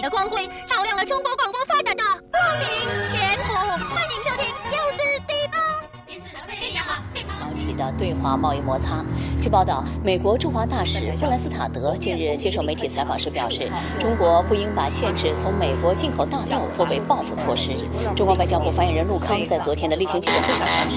的光辉照亮了中国广播发展的光明前途欢迎收听由此地方早起的对华贸易摩擦。据报道美国驻华大使布莱斯塔德近日接受媒体采访时表示中国不应把限制从美国进口大豆作为报复措施。中国外交部发言人陆康在昨天的例行记者会上表示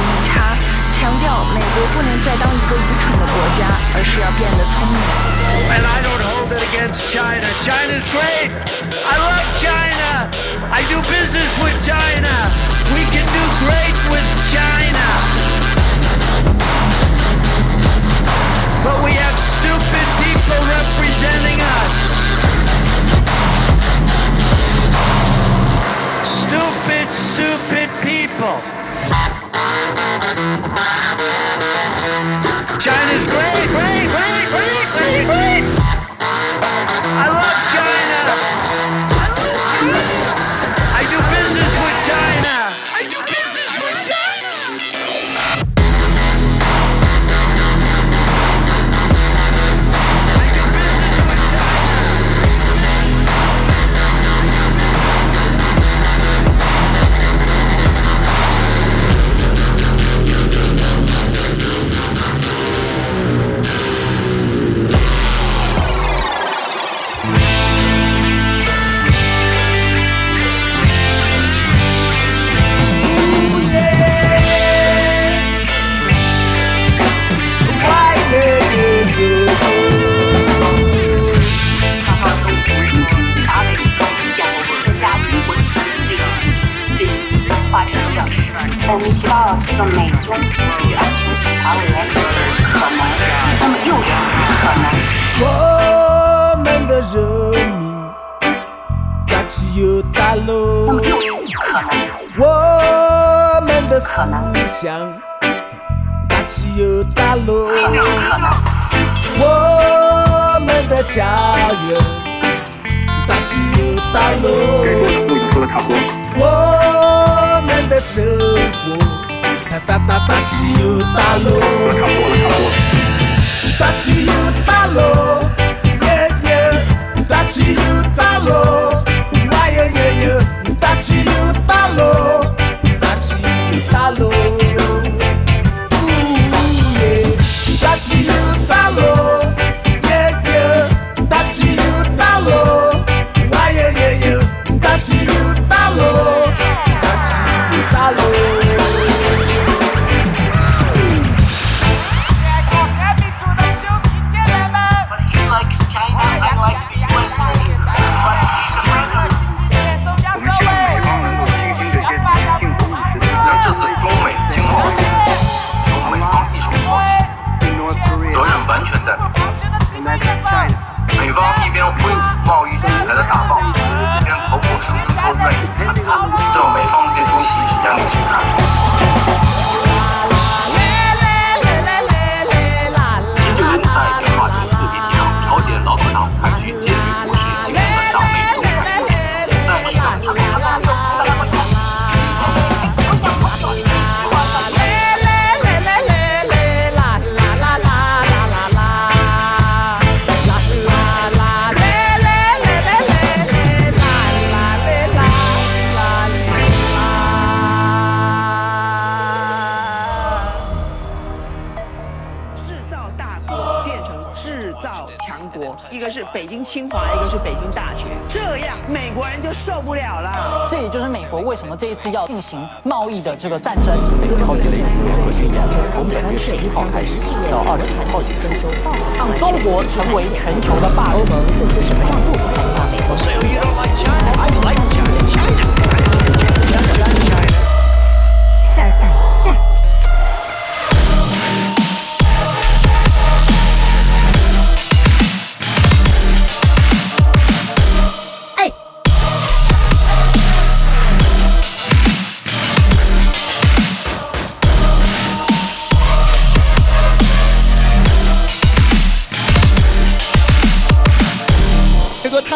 不能再当一个愚蠢的国家，而是要变得聪明。 And I don't hold it against China. China's great. I love China. I do business with China. We can do great with China. But we have stupid people representing us. China's great, great, great, great, great, great. 大落，说的。我们的生活大大大起又大落。大起又大落，耶耶，大起又大落，完全在美方。美方一边挥舞贸易制裁的大棒，一边口口声声说愿意谈判，这美方的这出戏是眼里去看？金正恩在讲话中特别提到朝鲜劳动党采取北京清华，一个是北京大学，这样美国人就受不了了。这也就是美国为什么这一次要进行贸易的这个战争。超级雷核心研究从本月十一号开始到二十号起征收，让中国成为全球的霸主。欧盟做出什么样度度害怕美国？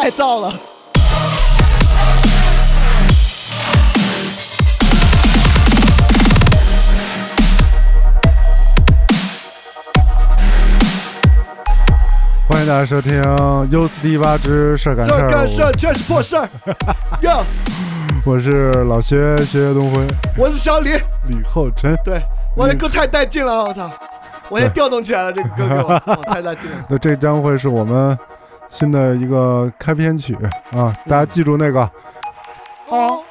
太燥了。欢迎大家收听《优斯迪八之事儿赶事儿》，干事儿全是破事儿。哟，我是老薛，薛东辉，我是小李，李厚辰。对，我这歌太带劲了，我操！我也调动起来了，这个歌给我，我太带劲了。那这将会是我们新的一个开篇曲啊，大家记住那个。好。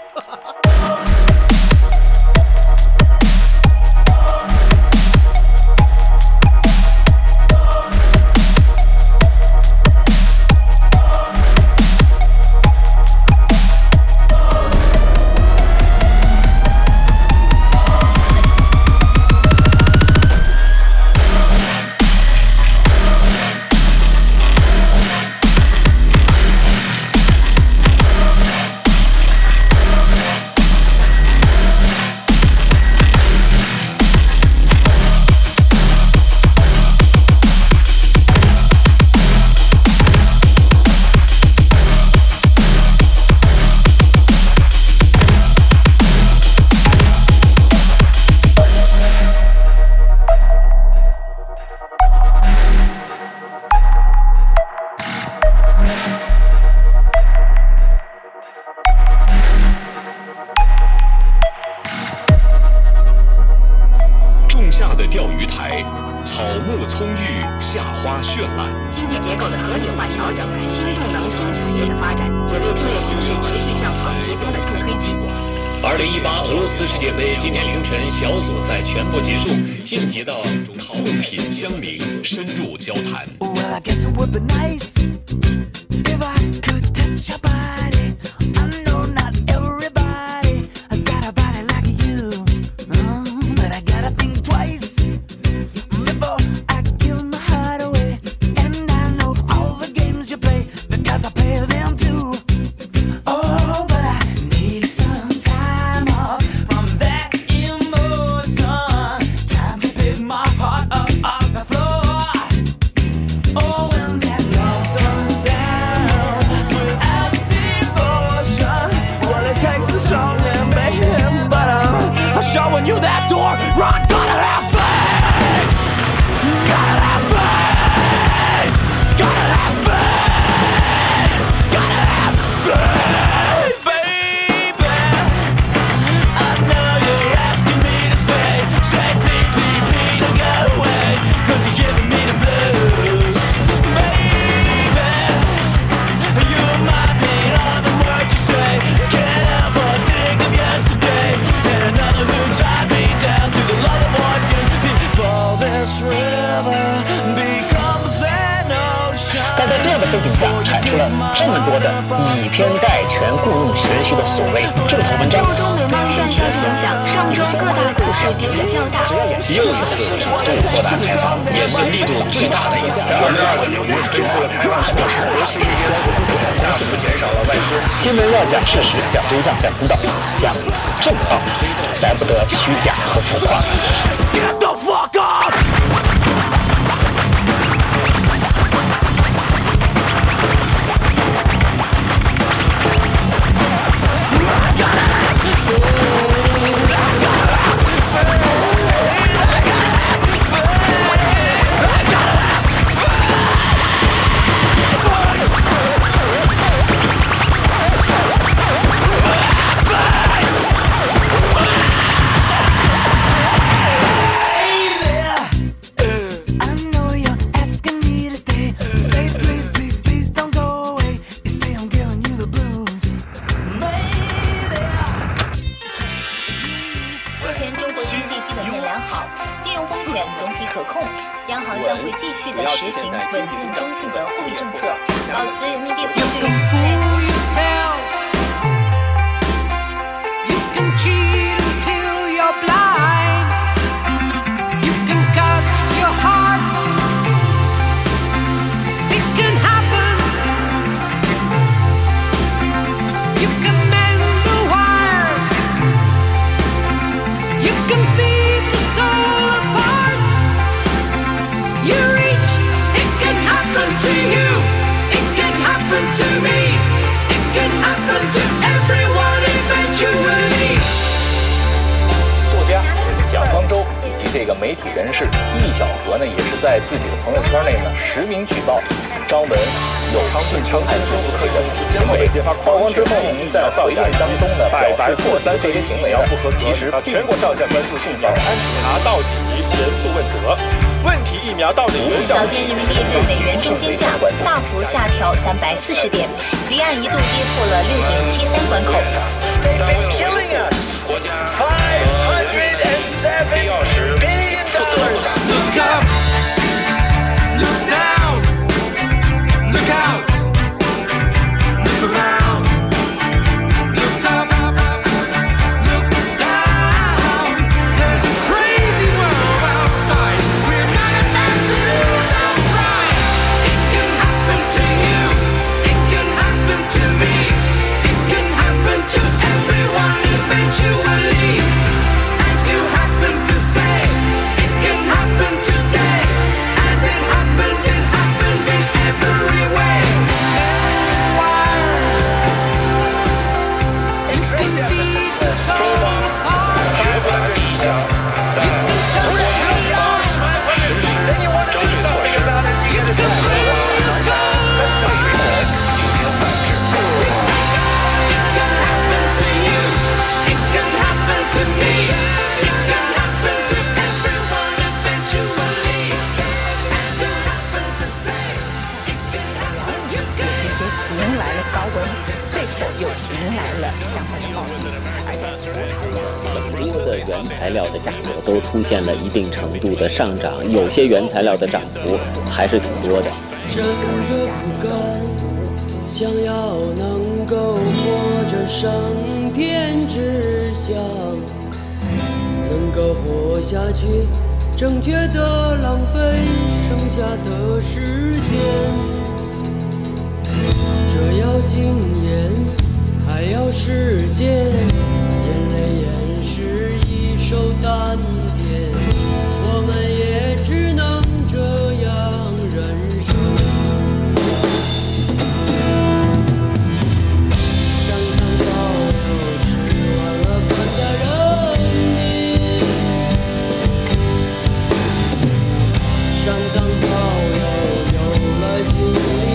背景下，产出了这么多的以偏概全、故弄玄虚的所谓正统文章。中美贸易战的影响，上周各大股市跌幅较大。又一次主动扩大开放，也是力度最大的一次。新闻要讲事实，讲真相，讲公道，讲正道，来不得虚假和浮夸。Get the fuck up! 媒体人士易小河呢，也是在自己的朋友圈内呢实名举报张文有性侵害夫妇的行为揭发。曝光之后呢，在回应当中呢，表示破三这些行为要不合，其实全国上下关注性防安查到底，严肃问责。问题疫苗到底有效？早间人民币对美元中间价大幅下调三百四十点，离岸一度跌破了六点七三关口。Up, 了一定程度的上涨，有些原材料的涨幅还是挺多的。真的不敢想要能够活着上天之想，能够活下去，正确的浪费剩下的时间。这要经验，还要时间，眼泪掩饰一手丹有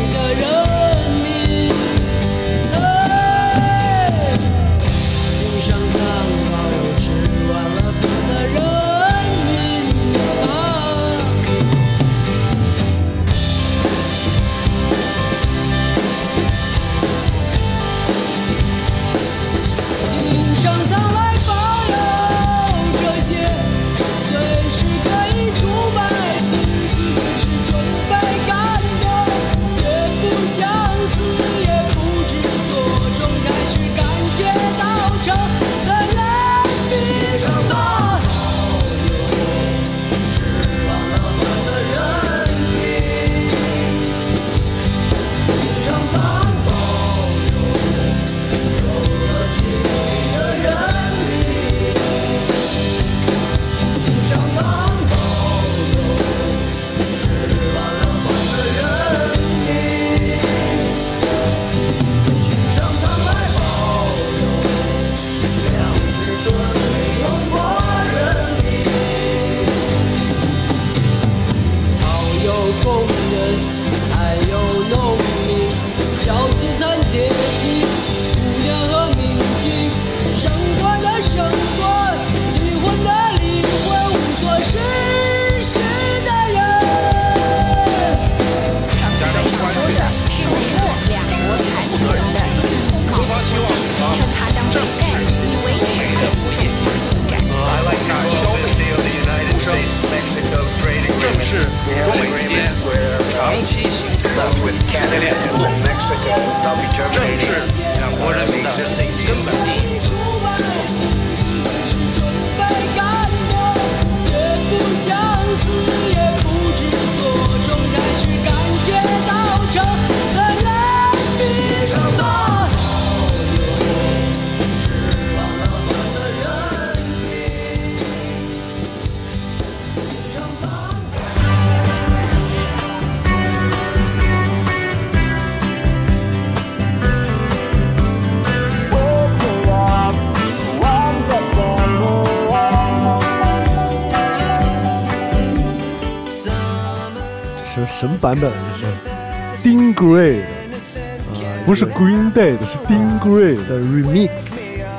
不是 Green Day 的，是 Dean Gray 的 remix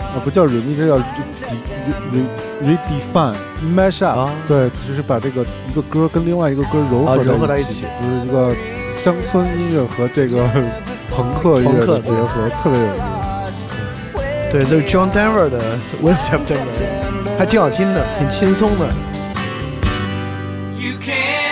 啊，不叫 remix，这叫 re re redefine mash up，对，就是把这个一个歌跟另外一个歌糅啊合糅合在一起就是一个乡村音乐和这个朋克音乐朋克的结合，特别有意思。对，这是 John Denver 的 When September，还挺好听的，挺轻松的。You can't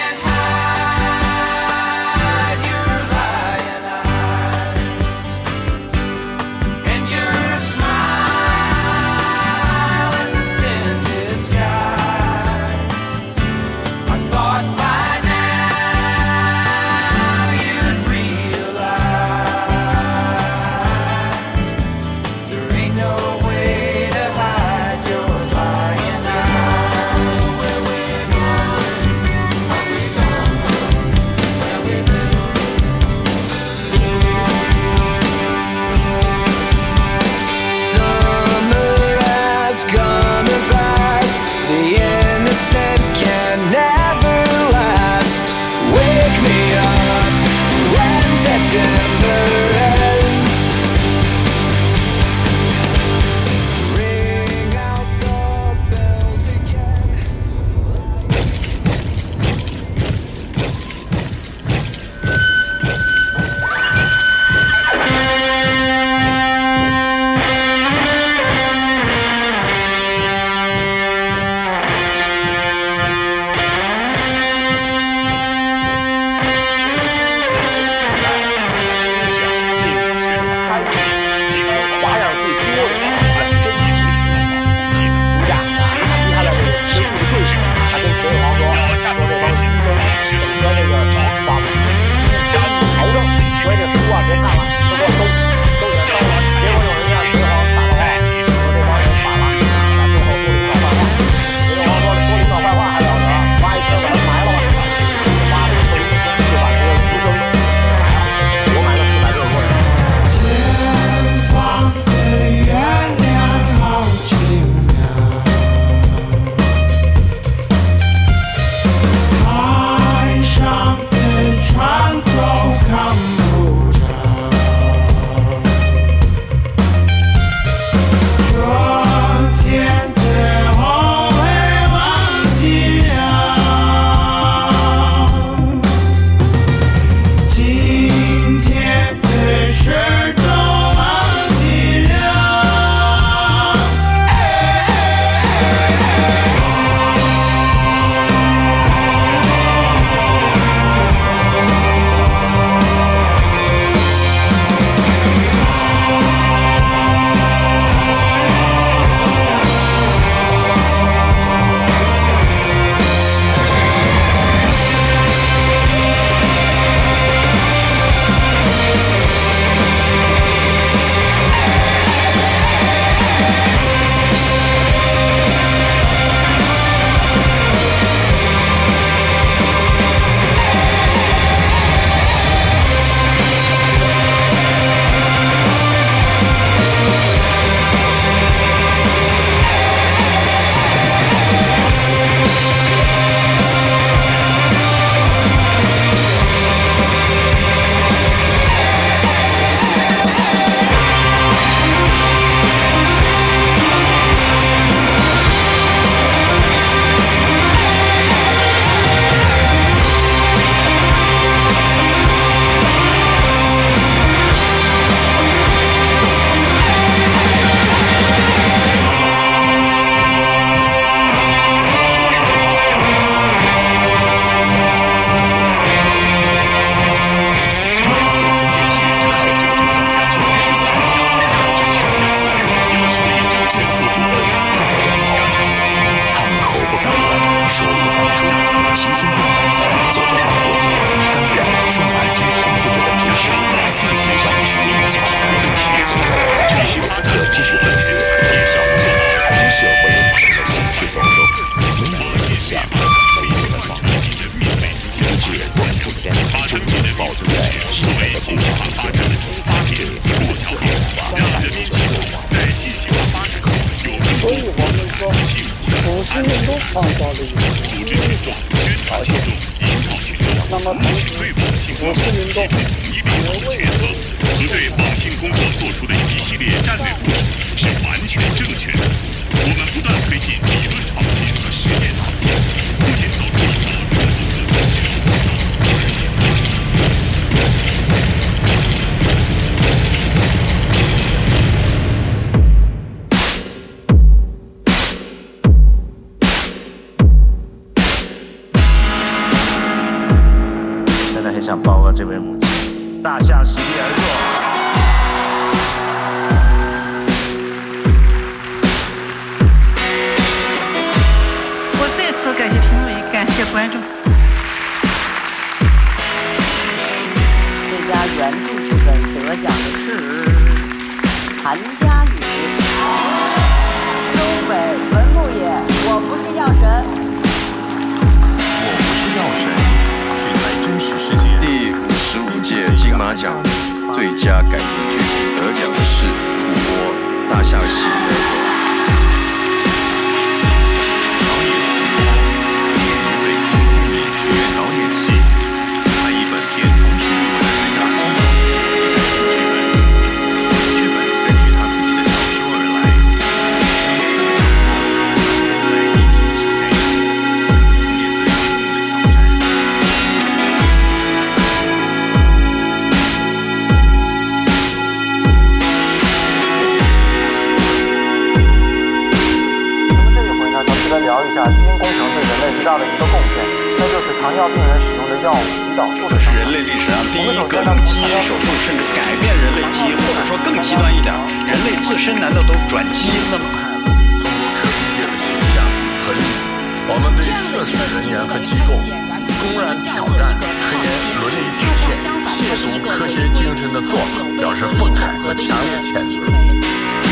科学精神的做法表示愤慨和强烈谴责。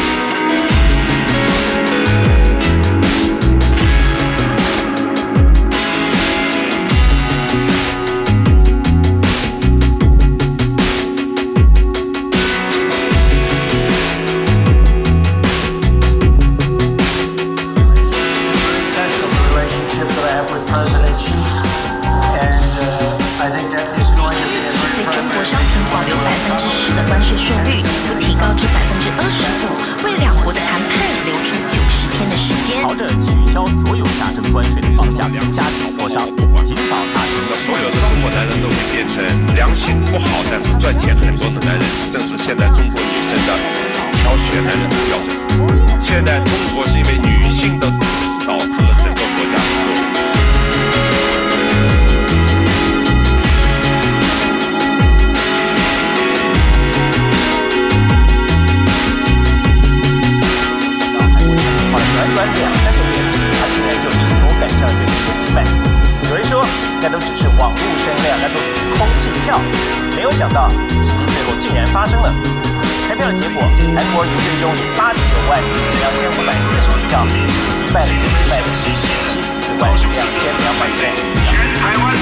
的结果，韩国一最终以八十九万两千五百四十五票击败了新时代的十四万两千两百票。全台湾、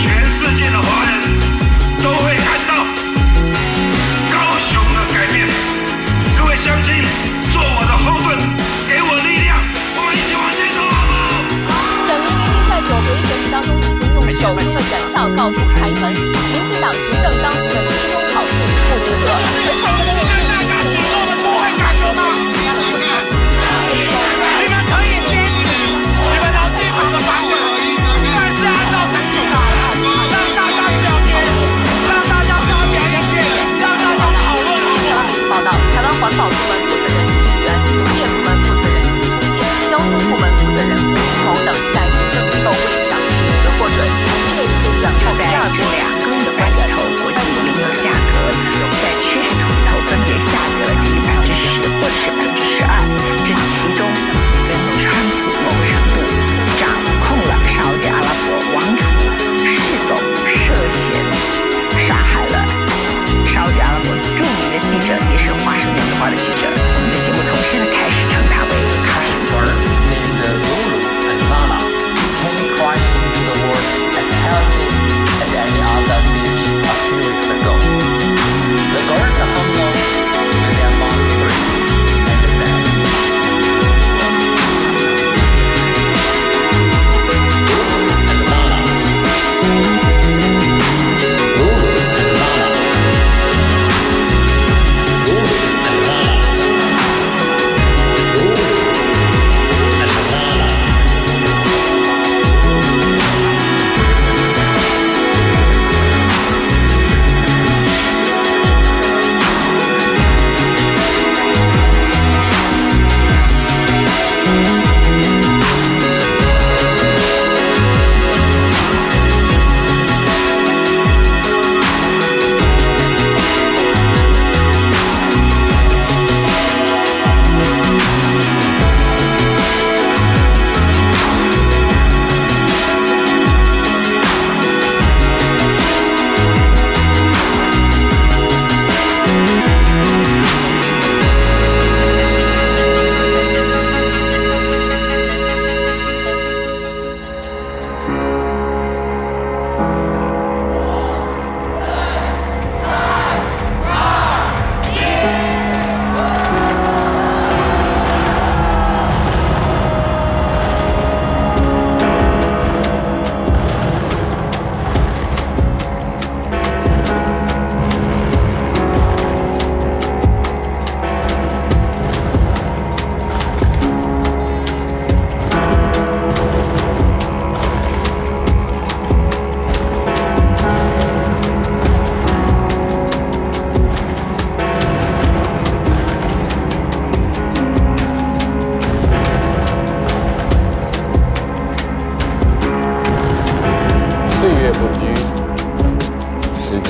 全世界的华人都会看到高雄的改变。各位乡亲，做我的后盾，给我力量，我们一起往前走，好吗？想在九合一选举当中，已经用手中的选票告诉台湾，民进党执政当局的欺负。不及格。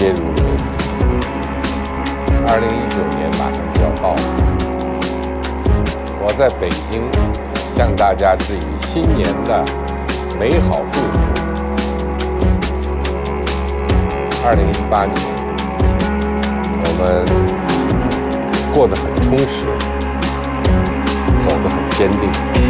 接如流。二零一九年马上就要到了，我在北京向大家致以新年的美好祝福。二零一八年，我们过得很充实，走得很坚定。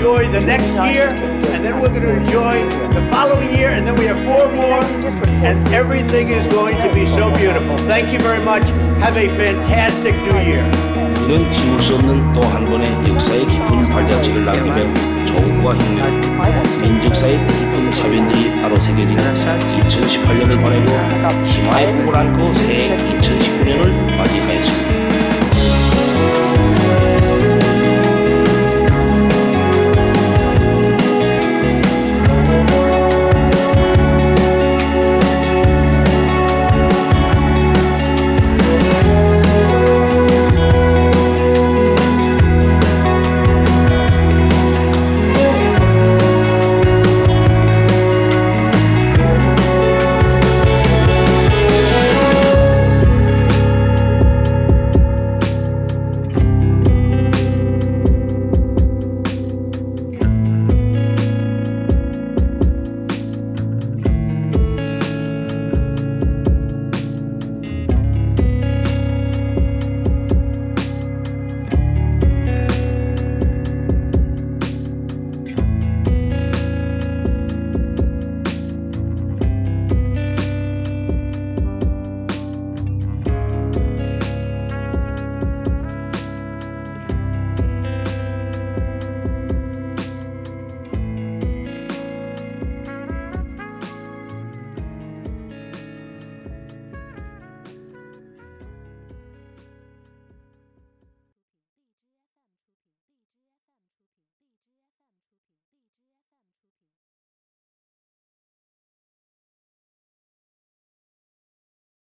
enjoy the next year, and then we're going to enjoy the following year, and then we have four more, and everything is going to be so beautiful. Thank you very much. Have a fantastic New Year. 이런 지울 수 없는 또 한 번의 역사의 깊은 발자취를 남기며 조국과 혁명, 민족사의 뜻깊은 사변들이 바로 새겨진 2018년을 보내고 수마의 꿈을 안고 새 2019년을 맞이하였습니다.